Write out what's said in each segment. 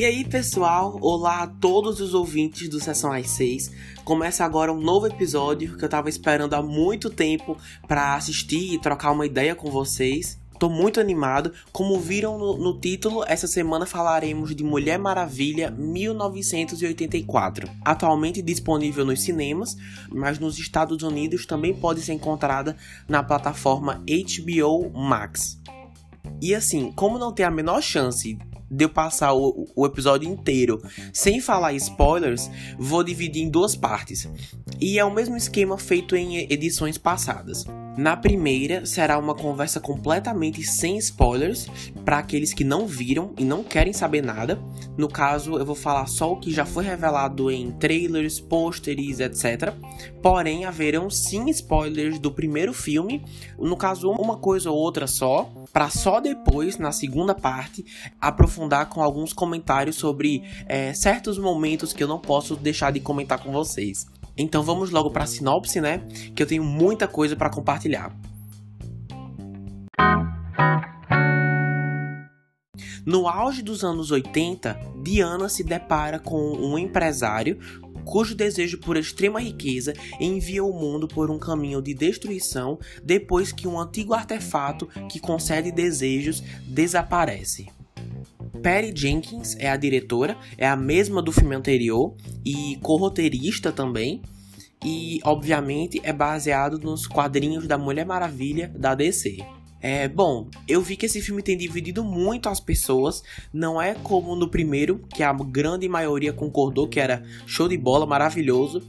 E aí, pessoal? Olá a todos os ouvintes do Sessão às 6. Começa agora um novo episódio que eu tava esperando há muito tempo para assistir e trocar uma ideia com vocês. Tô muito animado. Como viram no, no, título, essa semana falaremos de Mulher Maravilha 1984. Atualmente disponível nos cinemas, mas nos Estados Unidos também pode ser encontrada na plataforma HBO Max. E assim, como não tem a menor chance de eu passar o, o, episódio inteiro sem falar spoilers, vou dividir em duas partes. E é o mesmo esquema feito em edições passadas. Na primeira, será uma conversa completamente sem spoilers para aqueles que não viram e não querem saber nada. No caso, eu vou falar só o que já foi revelado em trailers, pôsteres, etc. Porém, haverão sim spoilers do primeiro filme, no caso, uma coisa ou outra só, para só depois, na segunda parte, aprofundar com alguns comentários sobre é, certos momentos que eu não posso deixar de comentar com vocês. Então vamos logo para a sinopse, né? Que eu tenho muita coisa para compartilhar. No auge dos anos 80, Diana se depara com um empresário cujo desejo por extrema riqueza envia o mundo por um caminho de destruição depois que um antigo artefato que concede desejos desaparece. Patty Jenkins é a diretora, é a mesma do filme anterior e co-roteirista também. E, obviamente, é baseado nos quadrinhos da Mulher Maravilha da DC. É, bom, eu vi que esse filme tem dividido muito as pessoas. Não é como no primeiro, que a grande maioria concordou que era show de bola, maravilhoso.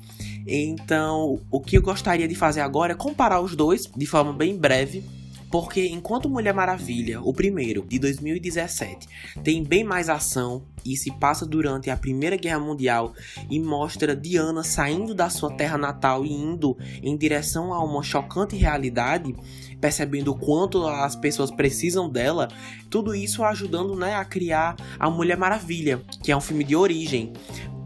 Então, o que eu gostaria de fazer agora é comparar os dois de forma bem breve porque enquanto Mulher Maravilha, o primeiro, de 2017, tem bem mais ação e se passa durante a Primeira Guerra Mundial e mostra Diana saindo da sua terra natal e indo em direção a uma chocante realidade, percebendo o quanto as pessoas precisam dela, tudo isso ajudando né, a criar a Mulher Maravilha, que é um filme de origem.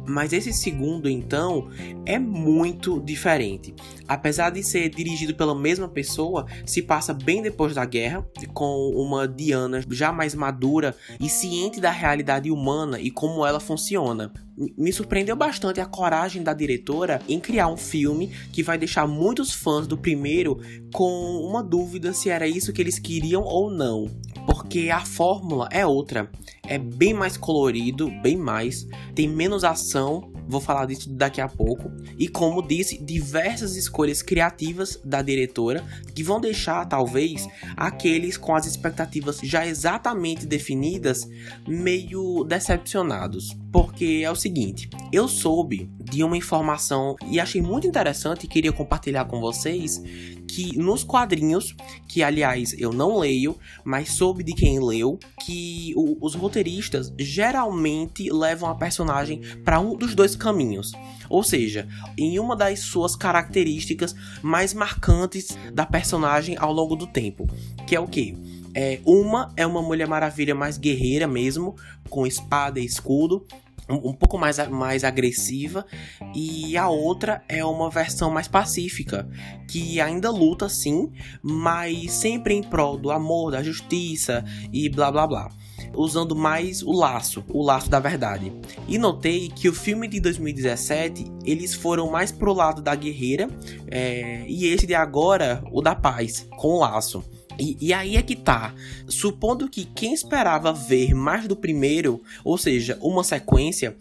Mas esse segundo, então, é muito diferente. Apesar de ser dirigido pela mesma pessoa, se passa bem depois da guerra, com uma Diana já mais madura e ciente da realidade humana e como ela funciona. Me surpreendeu bastante a coragem da diretora em criar um filme que vai deixar muitos fãs do primeiro com uma dúvida se era isso que eles queriam ou não. Porque a fórmula é outra é bem mais colorido, bem mais, tem menos ação, vou falar disso daqui a pouco, e como disse, diversas escolhas criativas da diretora que vão deixar talvez aqueles com as expectativas já exatamente definidas meio decepcionados. Porque é o seguinte, eu soube de uma informação e achei muito interessante e queria compartilhar com vocês que nos quadrinhos, que aliás eu não leio, mas soube de quem leu, que o, os roteiristas geralmente levam a personagem para um dos dois caminhos. Ou seja, em uma das suas características mais marcantes da personagem ao longo do tempo, que é o que? É, uma é uma Mulher Maravilha mais guerreira mesmo, com espada e escudo, um, pouco mais, mais agressiva e a outra é uma versão mais pacífica que ainda luta sim, mas sempre em prol do amor, da justiça e blá blá blá. Usando mais o laço, o laço da verdade. E notei que o filme de 2017 eles foram mais pro lado da guerreira é, e esse de agora o da paz, com o laço. E, e, aí é que tá. Supondo que quem esperava ver mais do primeiro, ou seja, uma sequência,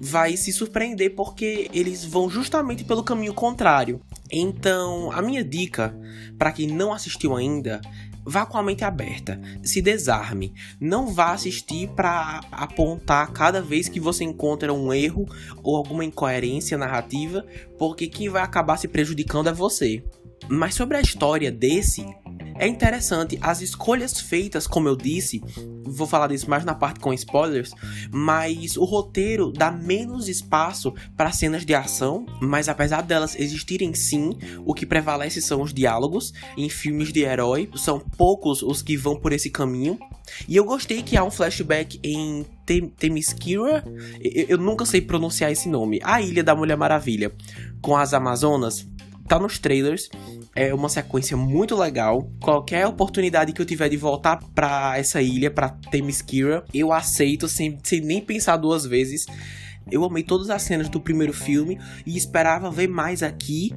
vai se surpreender porque eles vão justamente pelo caminho contrário. Então, a minha dica para quem não assistiu ainda vá com a mente aberta, se desarme, não vá assistir para apontar cada vez que você encontra um erro ou alguma incoerência narrativa, porque quem vai acabar se prejudicando é você. Mas sobre a história desse, é interessante, as escolhas feitas, como eu disse, vou falar disso mais na parte com spoilers, mas o roteiro dá menos espaço para cenas de ação, mas apesar delas existirem sim, o que prevalece são os diálogos. Em filmes de herói, são poucos os que vão por esse caminho. E eu gostei que há um flashback em Themyscira, eu, eu nunca sei pronunciar esse nome, a Ilha da Mulher Maravilha, com as Amazonas tá nos trailers. É uma sequência muito legal. Qualquer oportunidade que eu tiver de voltar para essa ilha, para Themyscira, eu aceito sem, sem nem pensar duas vezes. Eu amei todas as cenas do primeiro filme e esperava ver mais aqui,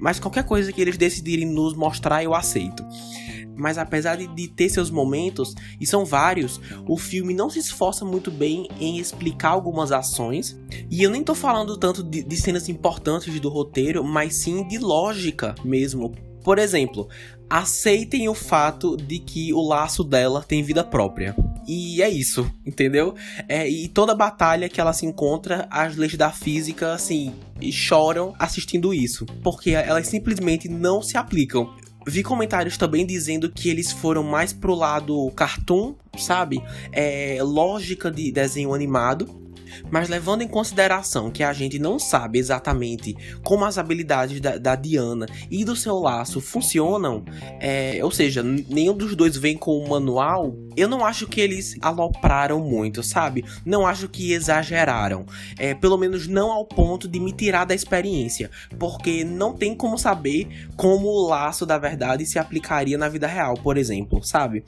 mas qualquer coisa que eles decidirem nos mostrar, eu aceito mas apesar de, de, ter seus momentos, e são vários, o filme não se esforça muito bem em explicar algumas ações. E eu nem tô falando tanto de, de cenas importantes do roteiro, mas sim de lógica mesmo. Por exemplo, aceitem o fato de que o laço dela tem vida própria. E é isso, entendeu? É, e toda batalha que ela se encontra, as leis da física, assim, choram assistindo isso. Porque elas simplesmente não se aplicam. Vi comentários também dizendo que eles foram mais pro lado cartoon, sabe? É, lógica de desenho animado. Mas levando em consideração que a gente não sabe exatamente como as habilidades da, da Diana e do seu laço funcionam, é, ou seja, nenhum dos dois vem com o manual, eu não acho que eles alopraram muito, sabe? Não acho que exageraram. É, pelo menos não ao ponto de me tirar da experiência. Porque não tem como saber como o laço da verdade se aplicaria na vida real, por exemplo, sabe?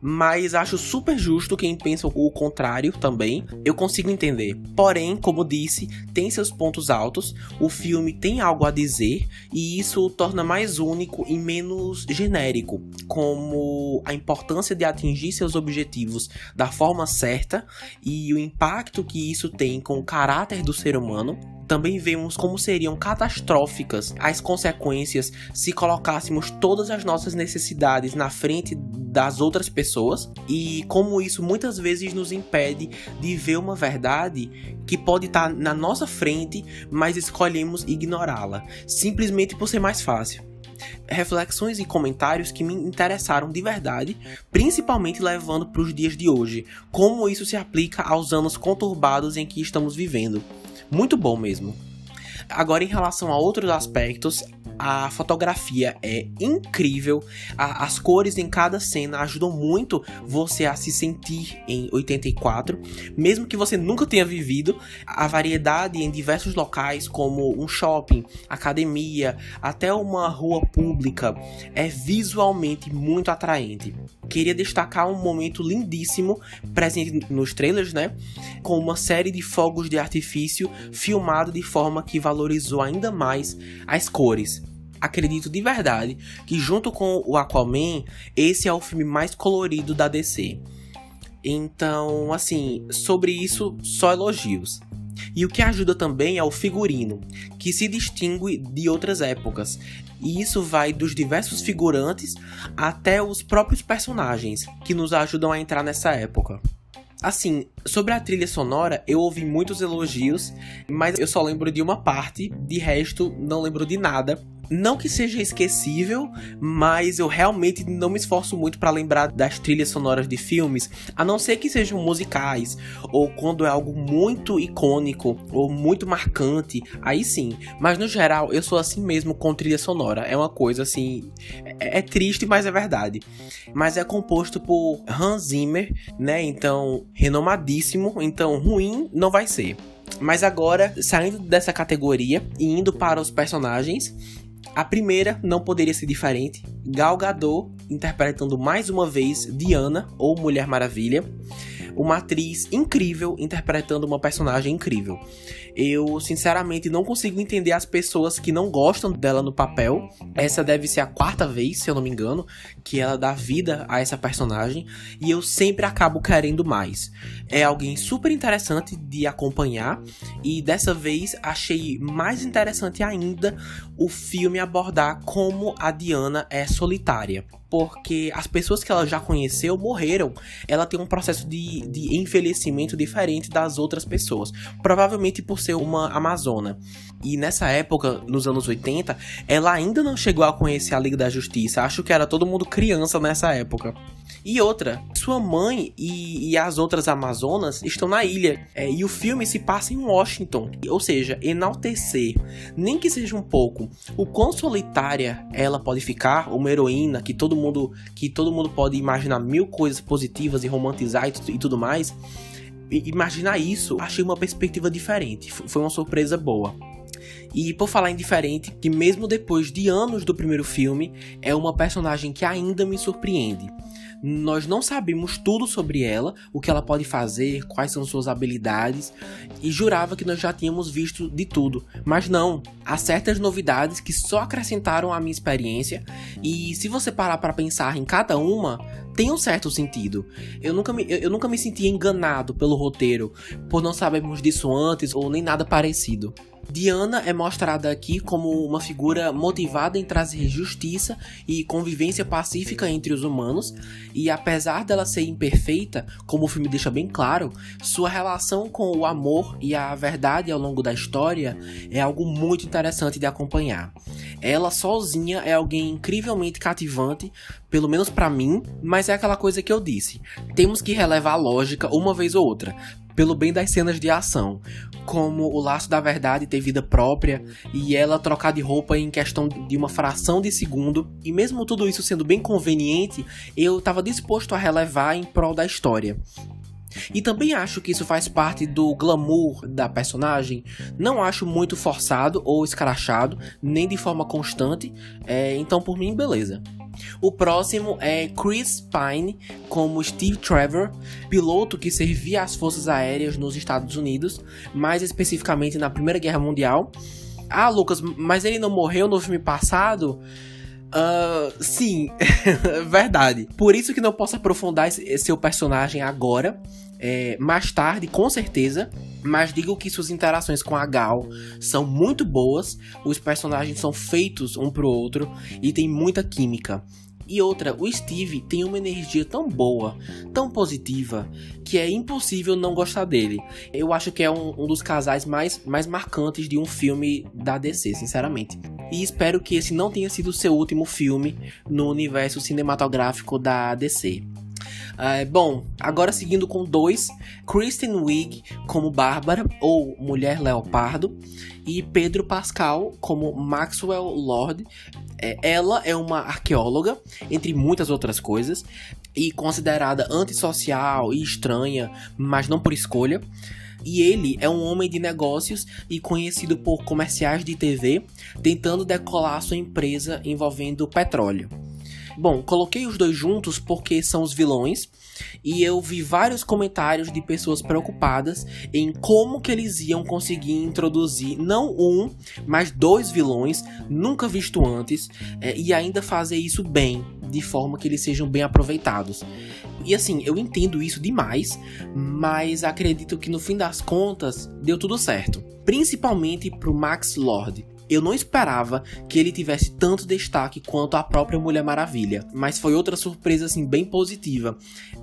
Mas acho super justo quem pensa o contrário também. Eu consigo entender. Porém, como disse, tem seus pontos altos, o filme tem algo a dizer. E isso o torna mais único e menos genérico, como a importância de atingir seus objetivos da forma certa. E o impacto que isso tem com o caráter do ser humano. Também vemos como seriam catastróficas as consequências se colocássemos todas as nossas necessidades na frente das outras pessoas e como isso muitas vezes nos impede de ver uma verdade que pode estar na nossa frente, mas escolhemos ignorá-la, simplesmente por ser mais fácil reflexões e comentários que me interessaram de verdade, principalmente levando para os dias de hoje, como isso se aplica aos anos conturbados em que estamos vivendo. Muito bom mesmo. Agora, em relação a outros aspectos, a fotografia é incrível, a, as cores em cada cena ajudam muito você a se sentir em 84, mesmo que você nunca tenha vivido. A variedade em diversos locais, como um shopping, academia, até uma rua pública, é visualmente muito atraente. Queria destacar um momento lindíssimo presente nos trailers, né? Com uma série de fogos de artifício filmado de forma que valorizou ainda mais as cores acredito de verdade que junto com o Aquaman, esse é o filme mais colorido da DC. Então, assim, sobre isso, só elogios. E o que ajuda também é o figurino, que se distingue de outras épocas. E isso vai dos diversos figurantes até os próprios personagens, que nos ajudam a entrar nessa época. Assim, sobre a trilha sonora, eu ouvi muitos elogios, mas eu só lembro de uma parte, de resto, não lembro de nada. Não que seja esquecível, mas eu realmente não me esforço muito para lembrar das trilhas sonoras de filmes, a não ser que sejam musicais, ou quando é algo muito icônico ou muito marcante, aí sim. Mas no geral, eu sou assim mesmo com trilha sonora. É uma coisa assim. É, é triste, mas é verdade. Mas é composto por Hans Zimmer, né? Então, renomadíssimo. Então, ruim não vai ser. Mas agora, saindo dessa categoria e indo para os personagens, a primeira não poderia ser diferente. Gal Gadot interpretando mais uma vez Diana ou Mulher Maravilha uma atriz incrível interpretando uma personagem incrível. Eu, sinceramente, não consigo entender as pessoas que não gostam dela no papel. Essa deve ser a quarta vez, se eu não me engano, que ela dá vida a essa personagem. E eu sempre acabo querendo mais. É alguém super interessante de acompanhar. E dessa vez achei mais interessante ainda o filme abordar como a Diana é solitária porque as pessoas que ela já conheceu morreram. Ela tem um processo de, de envelhecimento diferente das outras pessoas, provavelmente por ser uma amazona. E nessa época, nos anos 80, ela ainda não chegou a conhecer a Liga da Justiça. Acho que era todo mundo criança nessa época. E outra, sua mãe e, e as outras Amazonas estão na ilha. É, e o filme se passa em Washington. Ou seja, enaltecer, nem que seja um pouco, o quão solitária ela pode ficar, uma heroína que todo mundo, que todo mundo pode imaginar mil coisas positivas e romantizar e, e tudo mais. E, imaginar isso, achei uma perspectiva diferente. Foi uma surpresa boa. E por falar em diferente, que mesmo depois de anos do primeiro filme, é uma personagem que ainda me surpreende. Nós não sabemos tudo sobre ela, o que ela pode fazer, quais são suas habilidades, e jurava que nós já tínhamos visto de tudo. Mas não, há certas novidades que só acrescentaram à minha experiência, e se você parar para pensar em cada uma, tem um certo sentido. Eu nunca, me, eu, eu nunca me senti enganado pelo roteiro, por não sabermos disso antes ou nem nada parecido. Diana é mostrada aqui como uma figura motivada em trazer justiça e convivência pacífica entre os humanos, e apesar dela ser imperfeita, como o filme deixa bem claro, sua relação com o amor e a verdade ao longo da história é algo muito interessante de acompanhar. Ela sozinha é alguém incrivelmente cativante, pelo menos para mim, mas é aquela coisa que eu disse. Temos que relevar a lógica uma vez ou outra, pelo bem das cenas de ação, como o laço da verdade ter vida própria e ela trocar de roupa em questão de uma fração de segundo, e mesmo tudo isso sendo bem conveniente, eu estava disposto a relevar em prol da história. E também acho que isso faz parte do glamour da personagem. Não acho muito forçado ou escrachado, nem de forma constante. É, então, por mim, beleza. O próximo é Chris Pine como Steve Trevor, piloto que servia às forças aéreas nos Estados Unidos, mais especificamente na Primeira Guerra Mundial. Ah, Lucas, mas ele não morreu no filme passado? Uh, sim, verdade. Por isso que não posso aprofundar seu personagem agora. É, mais tarde, com certeza. Mas digo que suas interações com a Gal são muito boas. Os personagens são feitos um pro outro e tem muita química. E outra, o Steve tem uma energia tão boa, tão positiva, que é impossível não gostar dele. Eu acho que é um, um, dos casais mais, mais marcantes de um filme da DC, sinceramente. E espero que esse não tenha sido seu último filme no universo cinematográfico da DC. Uh, bom, agora seguindo com dois: Kristen Wiig como Bárbara, ou Mulher Leopardo, e Pedro Pascal como Maxwell Lord. É, ela é uma arqueóloga, entre muitas outras coisas, e considerada antissocial e estranha, mas não por escolha. E ele é um homem de negócios e conhecido por comerciais de TV, tentando decolar sua empresa envolvendo petróleo. Bom, coloquei os dois juntos porque são os vilões e eu vi vários comentários de pessoas preocupadas em como que eles iam conseguir introduzir não um, mas dois vilões nunca visto antes é, e ainda fazer isso bem, de forma que eles sejam bem aproveitados. E assim, eu entendo isso demais, mas acredito que no fim das contas deu tudo certo. Principalmente pro Max Lord. Eu não esperava que ele tivesse tanto destaque quanto a própria Mulher Maravilha, mas foi outra surpresa assim bem positiva.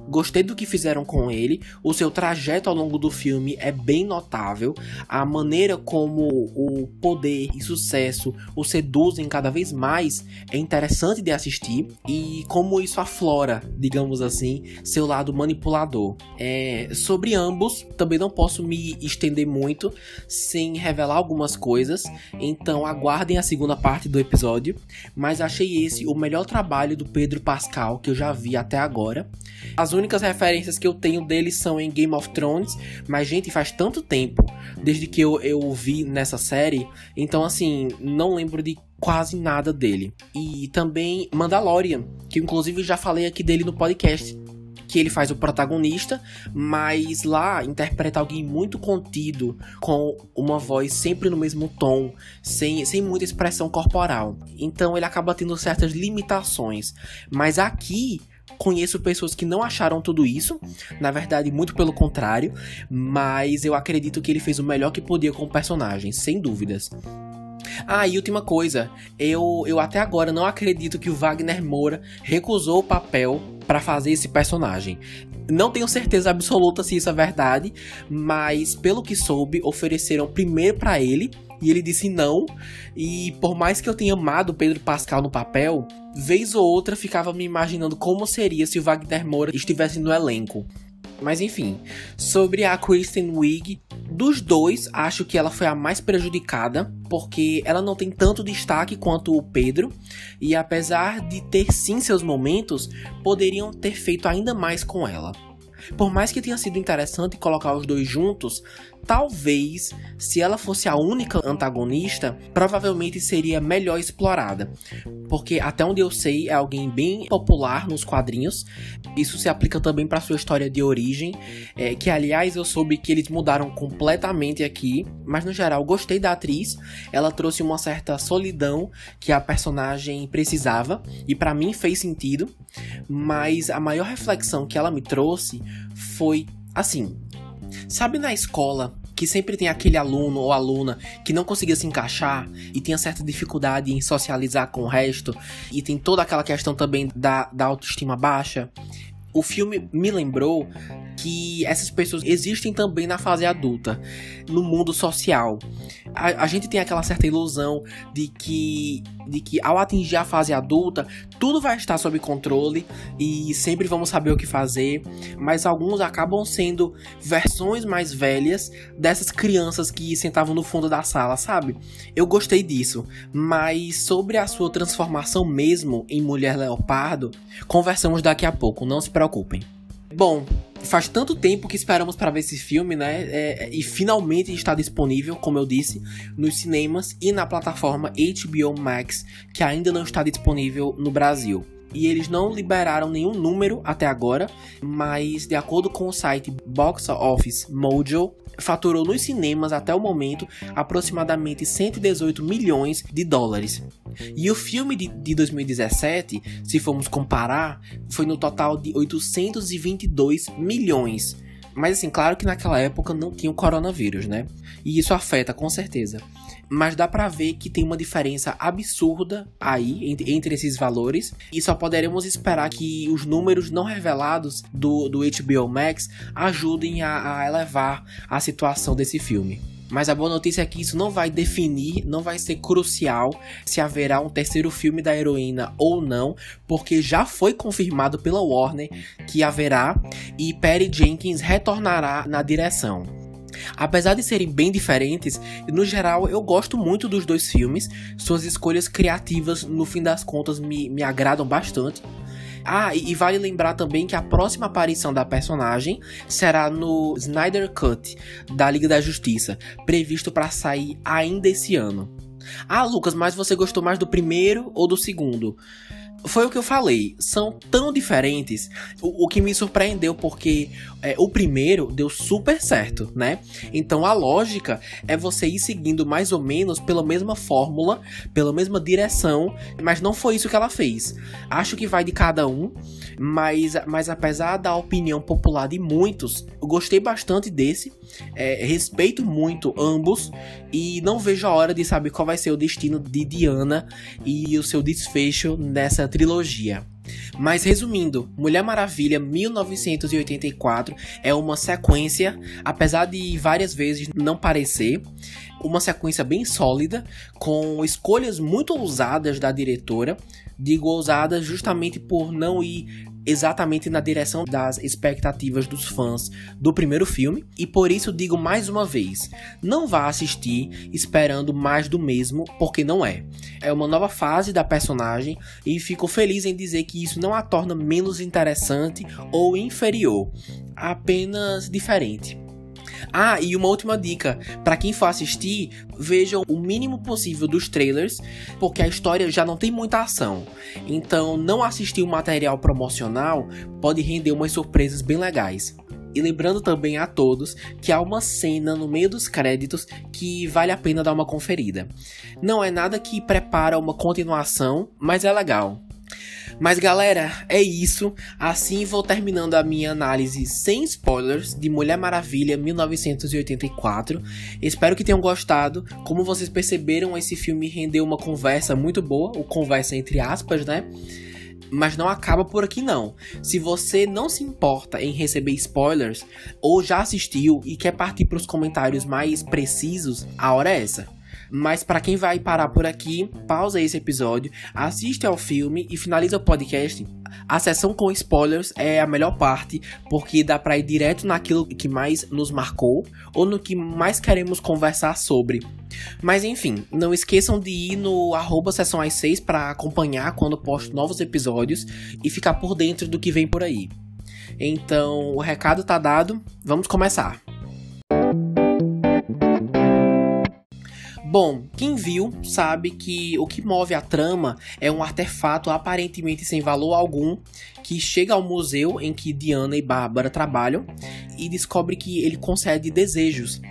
Gostei do que fizeram com ele, o seu trajeto ao longo do filme é bem notável, a maneira como o poder e sucesso o seduzem cada vez mais é interessante de assistir e como isso aflora, digamos assim, seu lado manipulador. É, sobre ambos, também não posso me estender muito sem revelar algumas coisas, então aguardem a segunda parte do episódio. Mas achei esse o melhor trabalho do Pedro Pascal que eu já vi até agora. As únicas referências que eu tenho dele são em Game of Thrones, mas gente, faz tanto tempo desde que eu, eu vi nessa série, então assim, não lembro de quase nada dele. E também Mandalorian, que inclusive já falei aqui dele no podcast que ele faz o protagonista, mas lá interpreta alguém muito contido, com uma voz sempre no mesmo tom, sem, sem muita expressão corporal. Então ele acaba tendo certas limitações. Mas aqui conheço pessoas que não acharam tudo isso, na verdade, muito pelo contrário, mas eu acredito que ele fez o melhor que podia com o personagem, sem dúvidas. Ah, e última coisa, eu, eu até agora não acredito que o Wagner Moura recusou o papel para fazer esse personagem. Não tenho certeza absoluta se isso é verdade, mas pelo que soube, ofereceram primeiro para ele e ele disse não. E por mais que eu tenha amado Pedro Pascal no papel, vez ou outra ficava me imaginando como seria se o Wagner Moura estivesse no elenco. Mas enfim, sobre a Kristen Wiig, dos dois, acho que ela foi a mais prejudicada, porque ela não tem tanto destaque quanto o Pedro, e apesar de ter sim seus momentos, poderiam ter feito ainda mais com ela. Por mais que tenha sido interessante colocar os dois juntos, talvez, se ela fosse a única antagonista, provavelmente seria melhor explorada. Porque até onde eu sei, é alguém bem popular nos quadrinhos. Isso se aplica também para sua história de origem, é, que aliás eu soube que eles mudaram completamente aqui, mas no geral gostei da atriz. Ela trouxe uma certa solidão que a personagem precisava e para mim fez sentido. Mas a maior reflexão que ela me trouxe foi assim, Sabe na escola que sempre tem aquele aluno ou aluna que não conseguia se encaixar e tinha certa dificuldade em socializar com o resto e tem toda aquela questão também da, da autoestima baixa? O filme me lembrou que essas pessoas existem também na fase adulta, no mundo social. A, a, gente tem aquela certa ilusão de que, de que ao atingir a fase adulta, tudo vai estar sob controle e sempre vamos saber o que fazer, mas alguns acabam sendo versões mais velhas dessas crianças que sentavam no fundo da sala, sabe? Eu gostei disso, mas sobre a sua transformação mesmo em mulher leopardo, conversamos daqui a pouco, não se preocupem. Bom, faz tanto tempo que esperamos para ver esse filme, né? É, e finalmente está disponível, como eu disse, nos cinemas e na plataforma HBO Max, que ainda não está disponível no Brasil e eles não liberaram nenhum número até agora, mas de acordo com o site Box Office Mojo, faturou nos cinemas até o momento aproximadamente 118 milhões de dólares. E o filme de, de 2017, se formos comparar, foi no total de 822 milhões. Mas assim, claro que naquela época não tinha o coronavírus, né? E isso afeta com certeza mas dá para ver que tem uma diferença absurda aí entre, entre, esses valores e só poderemos esperar que os números não revelados do, do HBO Max ajudem a, a elevar a situação desse filme. Mas a boa notícia é que isso não vai definir, não vai ser crucial se haverá um terceiro filme da heroína ou não, porque já foi confirmado pela Warner que haverá e Perry Jenkins retornará na direção. Apesar de serem bem diferentes, no geral eu gosto muito dos dois filmes. Suas escolhas criativas, no fim das contas, me, me agradam bastante. Ah, e, e vale lembrar também que a próxima aparição da personagem será no Snyder Cut da Liga da Justiça, previsto para sair ainda esse ano. Ah, Lucas, mas você gostou mais do primeiro ou do segundo? Foi o que eu falei, são tão diferentes. O, o que me surpreendeu porque é, o primeiro deu super certo, né? Então a lógica é você ir seguindo mais ou menos pela mesma fórmula, pela mesma direção, mas não foi isso que ela fez. Acho que vai de cada um, mas, mas apesar da opinião popular de muitos, eu gostei bastante desse, é, respeito muito ambos e não vejo a hora de saber qual vai ser o destino de Diana e o seu desfecho nessa trilogia. Mas resumindo, Mulher Maravilha 1984 é uma sequência, apesar de várias vezes não parecer, uma sequência bem sólida, com escolhas muito ousadas da diretora. Digo ousadas justamente por não ir exatamente na direção das expectativas dos fãs do primeiro filme, e por isso digo mais uma vez: não vá assistir esperando mais do mesmo, porque não é. É uma nova fase da personagem e fico feliz em dizer que isso não a torna menos interessante ou inferior, apenas diferente. Ah, e uma última dica: para quem for assistir, vejam o mínimo possível dos trailers, porque a história já não tem muita ação. Então, não assistir o material promocional pode render umas surpresas bem legais. E lembrando também a todos que há uma cena no meio dos créditos que vale a pena dar uma conferida. Não é nada que prepara uma continuação, mas é legal. Mas galera, é isso. Assim vou terminando a minha análise sem spoilers de Mulher Maravilha 1984. Espero que tenham gostado. Como vocês perceberam, esse filme rendeu uma conversa muito boa, o conversa entre aspas, né? Mas não acaba por aqui não. Se você não se importa em receber spoilers ou já assistiu e quer partir para os comentários mais precisos, a hora é essa. Mas para quem vai parar por aqui, pausa esse episódio, assiste ao filme e finaliza o podcast. A sessão com spoilers é a melhor parte, porque dá para ir direto naquilo que mais nos marcou ou no que mais queremos conversar sobre. Mas enfim, não esqueçam de ir no arroba sessão às 6 para acompanhar quando posto novos episódios e ficar por dentro do que vem por aí. Então, o recado tá dado, vamos começar. Bom, quem viu sabe que o que move a trama é um artefato aparentemente sem valor algum que chega ao museu em que Diana e Bárbara trabalham e descobre que ele concede desejos.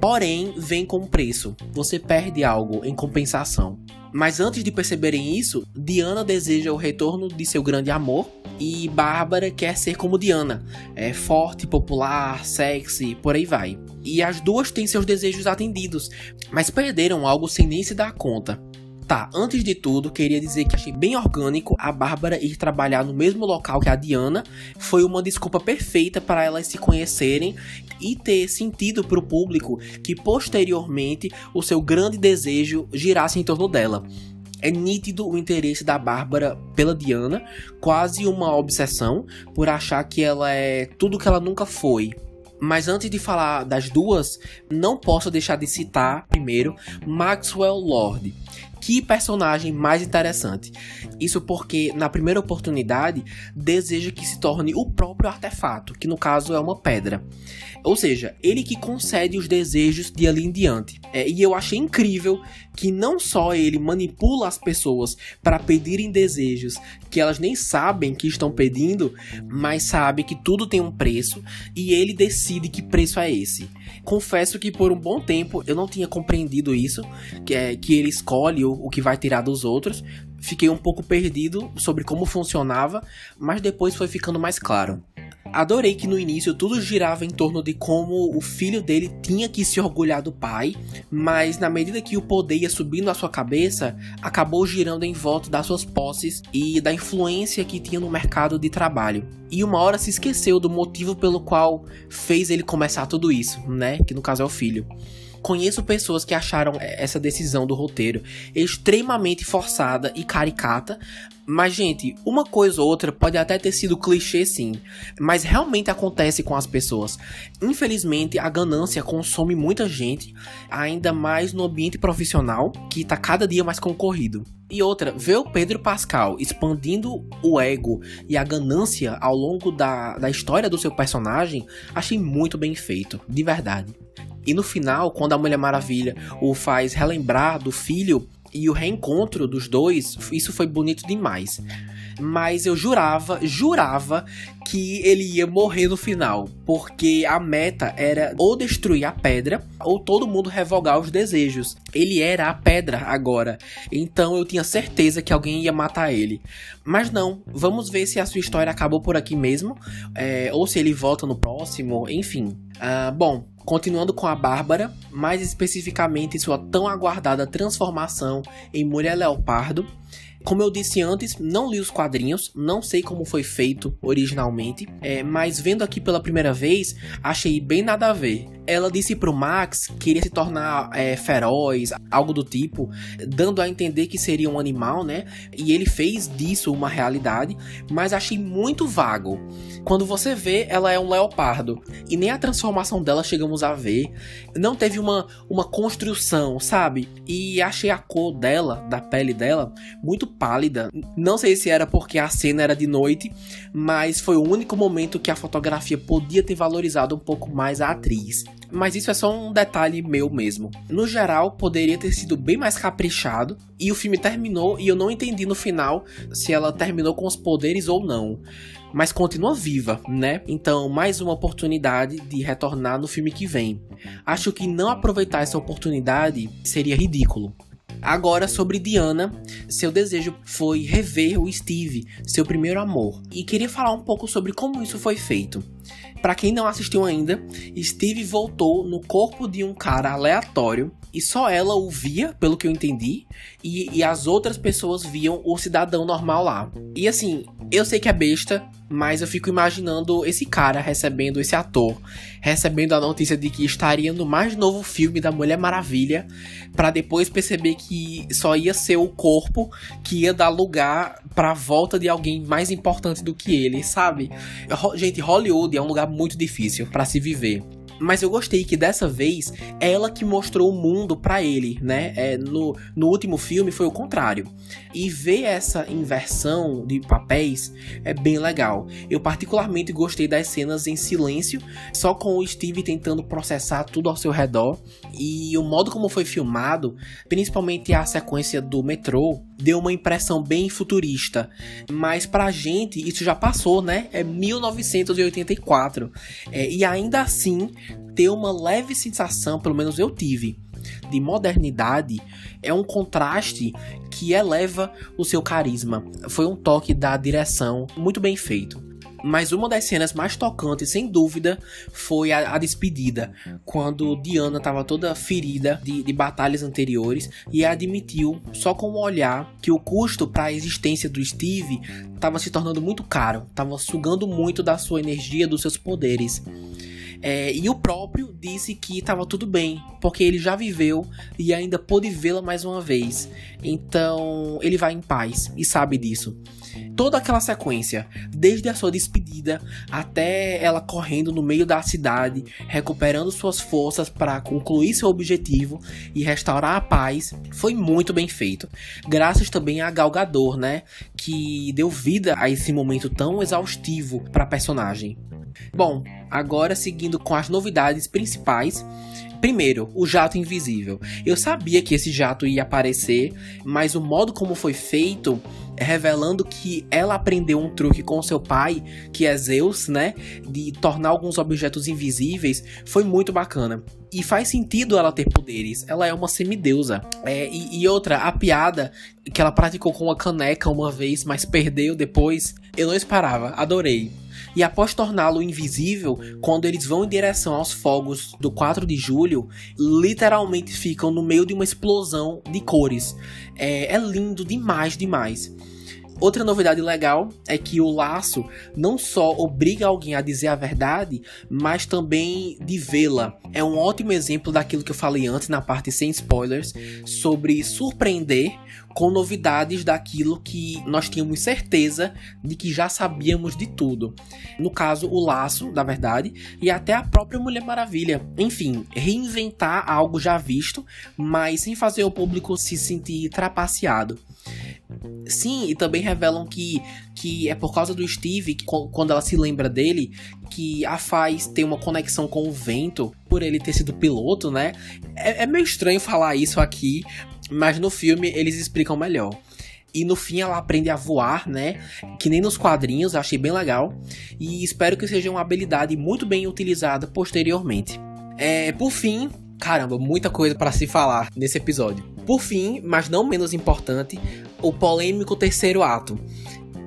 Porém, vem com preço. Você perde algo em compensação. Mas antes de perceberem isso, Diana deseja o retorno de seu grande amor e Bárbara quer ser como Diana, é forte, popular, sexy, por aí vai. E as duas têm seus desejos atendidos, mas perderam algo sem nem se dar conta. Tá, antes de tudo, queria dizer que achei bem orgânico a Bárbara ir trabalhar no mesmo local que a Diana. Foi uma desculpa perfeita para elas se conhecerem e ter sentido para o público que posteriormente o seu grande desejo girasse em torno dela. É nítido o interesse da Bárbara pela Diana, quase uma obsessão por achar que ela é tudo que ela nunca foi. Mas antes de falar das duas, não posso deixar de citar primeiro Maxwell Lord, que personagem mais interessante. Isso porque, na primeira oportunidade, deseja que se torne o próprio artefato, que no caso é uma pedra. Ou seja, ele que concede os desejos de ali em diante. É, e eu achei incrível que não só ele manipula as pessoas para pedirem desejos que elas nem sabem que estão pedindo, mas sabe que tudo tem um preço e ele decide que preço é esse. Confesso que por um bom tempo eu não tinha compreendido isso, que é que ele escolhe o, que vai tirar dos outros. Fiquei um pouco perdido sobre como funcionava, mas depois foi ficando mais claro. Adorei que no início tudo girava em torno de como o filho dele tinha que se orgulhar do pai, mas na medida que o poder ia subindo à sua cabeça, acabou girando em volta das suas posses e da influência que tinha no mercado de trabalho. E uma hora se esqueceu do motivo pelo qual fez ele começar tudo isso, né? Que no caso é o filho. Conheço pessoas que acharam essa decisão do roteiro extremamente forçada e caricata, mas, gente, uma coisa ou outra pode até ter sido clichê, sim, mas realmente acontece com as pessoas. Infelizmente, a ganância consome muita gente, ainda mais no ambiente profissional, que tá cada dia mais concorrido. E outra, ver o Pedro Pascal expandindo o ego e a ganância ao longo da, da história do seu personagem, achei muito bem feito, de verdade. E no final, quando a Mulher Maravilha o faz relembrar do filho e o reencontro dos dois, isso foi bonito demais. Mas eu jurava, jurava que ele ia morrer no final, porque a meta era ou destruir a pedra ou todo mundo revogar os desejos. Ele era a pedra agora, então eu tinha certeza que alguém ia matar ele. Mas não, vamos ver se a sua história acabou por aqui mesmo, é, ou se ele volta no próximo, enfim. Uh, bom, Continuando com a Bárbara, mais especificamente sua tão aguardada transformação em Mulher Leopardo, como eu disse antes, não li os quadrinhos, não sei como foi feito originalmente, é, mas vendo aqui pela primeira vez, achei bem nada a ver. Ela disse pro Max que iria se tornar é, feroz, algo do tipo, dando a entender que seria um animal, né? E ele fez disso uma realidade, mas achei muito vago. Quando você vê, ela é um leopardo. E nem a transformação dela chegamos a ver. Não teve uma, uma construção, sabe? E achei a cor dela, da pele dela, muito pálida. Não sei se era porque a cena era de noite, mas foi o único momento que a fotografia podia ter valorizado um pouco mais a atriz. Mas isso é só um detalhe meu mesmo. No geral, poderia ter sido bem mais caprichado. E o filme terminou e eu não entendi no final se ela terminou com os poderes ou não mas continua viva, né? Então, mais uma oportunidade de retornar no filme que vem. Acho que não aproveitar essa oportunidade seria ridículo. Agora sobre Diana, seu desejo foi rever o Steve, seu primeiro amor, e queria falar um pouco sobre como isso foi feito. Para quem não assistiu ainda, Steve voltou no corpo de um cara aleatório e só ela o via, pelo que eu entendi, e, e as outras pessoas viam o cidadão normal lá. E assim, eu sei que é besta, mas eu fico imaginando esse cara recebendo, esse ator, recebendo a notícia de que estaria no mais novo filme da Mulher Maravilha, para depois perceber que só ia ser o corpo que ia dar lugar para a volta de alguém mais importante do que ele, sabe? Gente, Hollywood é um lugar muito difícil para se viver. Mas eu gostei que dessa vez é ela que mostrou o mundo para ele, né? É, no, no último filme foi o contrário. E ver essa inversão de papéis é bem legal. Eu particularmente gostei das cenas em silêncio, só com o Steve tentando processar tudo ao seu redor. E o modo como foi filmado, principalmente a sequência do metrô, deu uma impressão bem futurista. Mas pra gente isso já passou, né? É 1984. É, e ainda assim ter uma leve sensação, pelo menos eu tive, de modernidade é um contraste que eleva o seu carisma. Foi um toque da direção muito bem feito. Mas uma das cenas mais tocantes, sem dúvida, foi a, a despedida, quando Diana estava toda ferida de, de, batalhas anteriores e admitiu, só com um olhar, que o custo para a existência do Steve estava se tornando muito caro, estava sugando muito da sua energia, dos seus poderes. É, e o próprio disse que estava tudo bem, porque ele já viveu e ainda pôde vê-la mais uma vez. Então ele vai em paz e sabe disso. Toda aquela sequência, desde a sua despedida até ela correndo no meio da cidade, recuperando suas forças para concluir seu objetivo e restaurar a paz, foi muito bem feito. Graças também a Galgador, né, que deu vida a esse momento tão exaustivo para a personagem. Bom, agora seguindo com as novidades principais. Primeiro, o jato invisível. Eu sabia que esse jato ia aparecer, mas o modo como foi feito, revelando que ela aprendeu um truque com seu pai, que é Zeus, né? De tornar alguns objetos invisíveis, foi muito bacana. E faz sentido ela ter poderes. Ela é uma semideusa. É, e, e outra, a piada que ela praticou com uma caneca uma vez, mas perdeu depois, eu não esperava. Adorei e após torná-lo invisível, quando eles vão em direção aos fogos do 4 de julho, literalmente ficam no meio de uma explosão de cores. É, é lindo demais, demais. Outra novidade legal é que o laço não só obriga alguém a dizer a verdade, mas também de vê-la. É um ótimo exemplo daquilo que eu falei antes na parte sem spoilers sobre surpreender com novidades daquilo que nós tínhamos certeza de que já sabíamos de tudo. No caso, o laço, da verdade, e até a própria Mulher Maravilha. Enfim, reinventar algo já visto, mas sem fazer o público se sentir trapaceado. Sim, e também revelam que, que é por causa do Steve, que, quando ela se lembra dele, que a faz ter uma conexão com o vento, por ele ter sido piloto, né? É, é meio estranho falar isso aqui, mas no filme eles explicam melhor. E no fim ela aprende a voar, né? Que nem nos quadrinhos, achei bem legal. E espero que seja uma habilidade muito bem utilizada posteriormente. É, por fim, caramba, muita coisa para se falar nesse episódio. Por fim, mas não menos importante, o polêmico terceiro ato.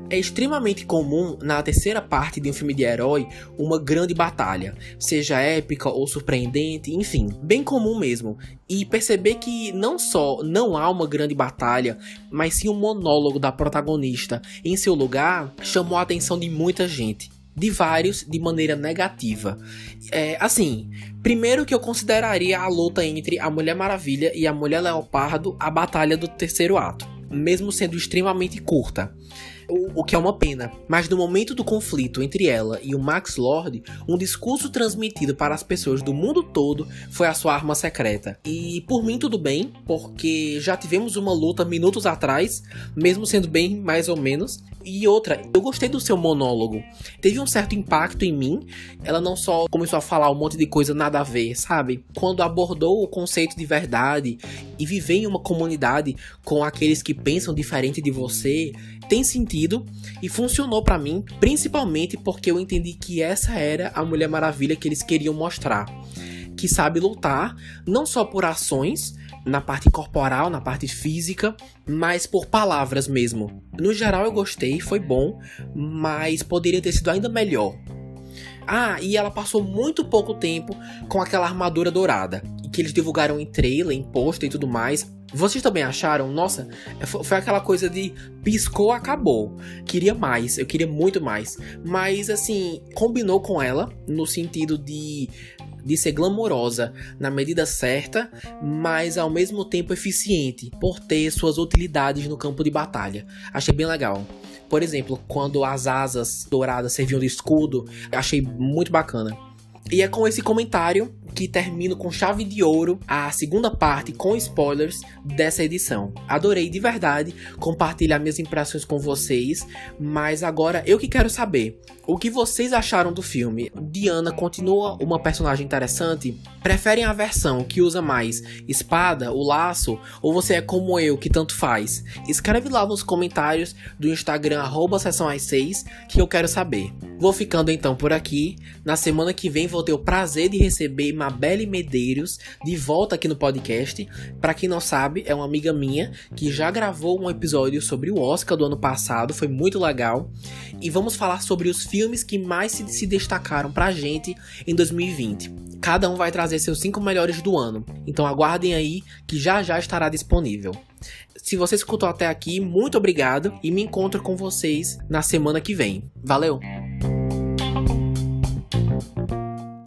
É extremamente comum na terceira parte de um filme de herói uma grande batalha, seja épica ou surpreendente, enfim, bem comum mesmo. E perceber que não só não há uma grande batalha, mas sim um monólogo da protagonista em seu lugar chamou a atenção de muita gente de vários de maneira negativa. É, assim, primeiro que eu consideraria a luta entre a Mulher Maravilha e a Mulher Leopardo a batalha do terceiro ato, mesmo sendo extremamente curta o, o, que é uma pena. Mas no momento do conflito entre ela e o Max Lord, um discurso transmitido para as pessoas do mundo todo foi a sua arma secreta. E por mim tudo bem, porque já tivemos uma luta minutos atrás, mesmo sendo bem mais ou menos. E outra, eu gostei do seu monólogo. Teve um certo impacto em mim. Ela não só começou a falar um monte de coisa nada a ver, sabe? Quando abordou o conceito de verdade e viver em uma comunidade com aqueles que pensam diferente de você, tem sentido e funcionou para mim, principalmente porque eu entendi que essa era a Mulher Maravilha que eles queriam mostrar, que sabe lutar não só por ações, na parte corporal, na parte física, mas por palavras mesmo. No geral eu gostei, foi bom, mas poderia ter sido ainda melhor. Ah, e ela passou muito pouco tempo com aquela armadura dourada, que eles divulgaram em trailer, em pôster e tudo mais. Vocês também acharam? Nossa, foi aquela coisa de piscou, acabou. Queria mais, eu queria muito mais. Mas assim, combinou com ela no sentido de de ser glamourosa na medida certa, mas ao mesmo tempo eficiente, por ter suas utilidades no campo de batalha. Achei bem legal. Por exemplo, quando as asas douradas serviam de escudo, achei muito bacana. E é com esse comentário que termino com chave de ouro a segunda parte com spoilers dessa edição. Adorei de verdade compartilhar minhas impressões com vocês, mas agora eu que quero saber o que vocês acharam do filme. Diana continua uma personagem interessante? Preferem a versão que usa mais espada, o laço, ou você é como eu que tanto faz? Escreve lá nos comentários do Instagram sessão 6 que eu quero saber. Vou ficando então por aqui. Na semana que vem vou ter o prazer de receber Mabelle Medeiros de volta aqui no podcast. Para quem não sabe, é uma amiga minha que já gravou um episódio sobre o Oscar do ano passado, foi muito legal. E vamos falar sobre os filmes que mais se, destacaram pra gente em 2020. Cada um vai trazer seus cinco melhores do ano. Então aguardem aí que já já estará disponível. Se você escutou até aqui, muito obrigado e me encontro com vocês na semana que vem. Valeu!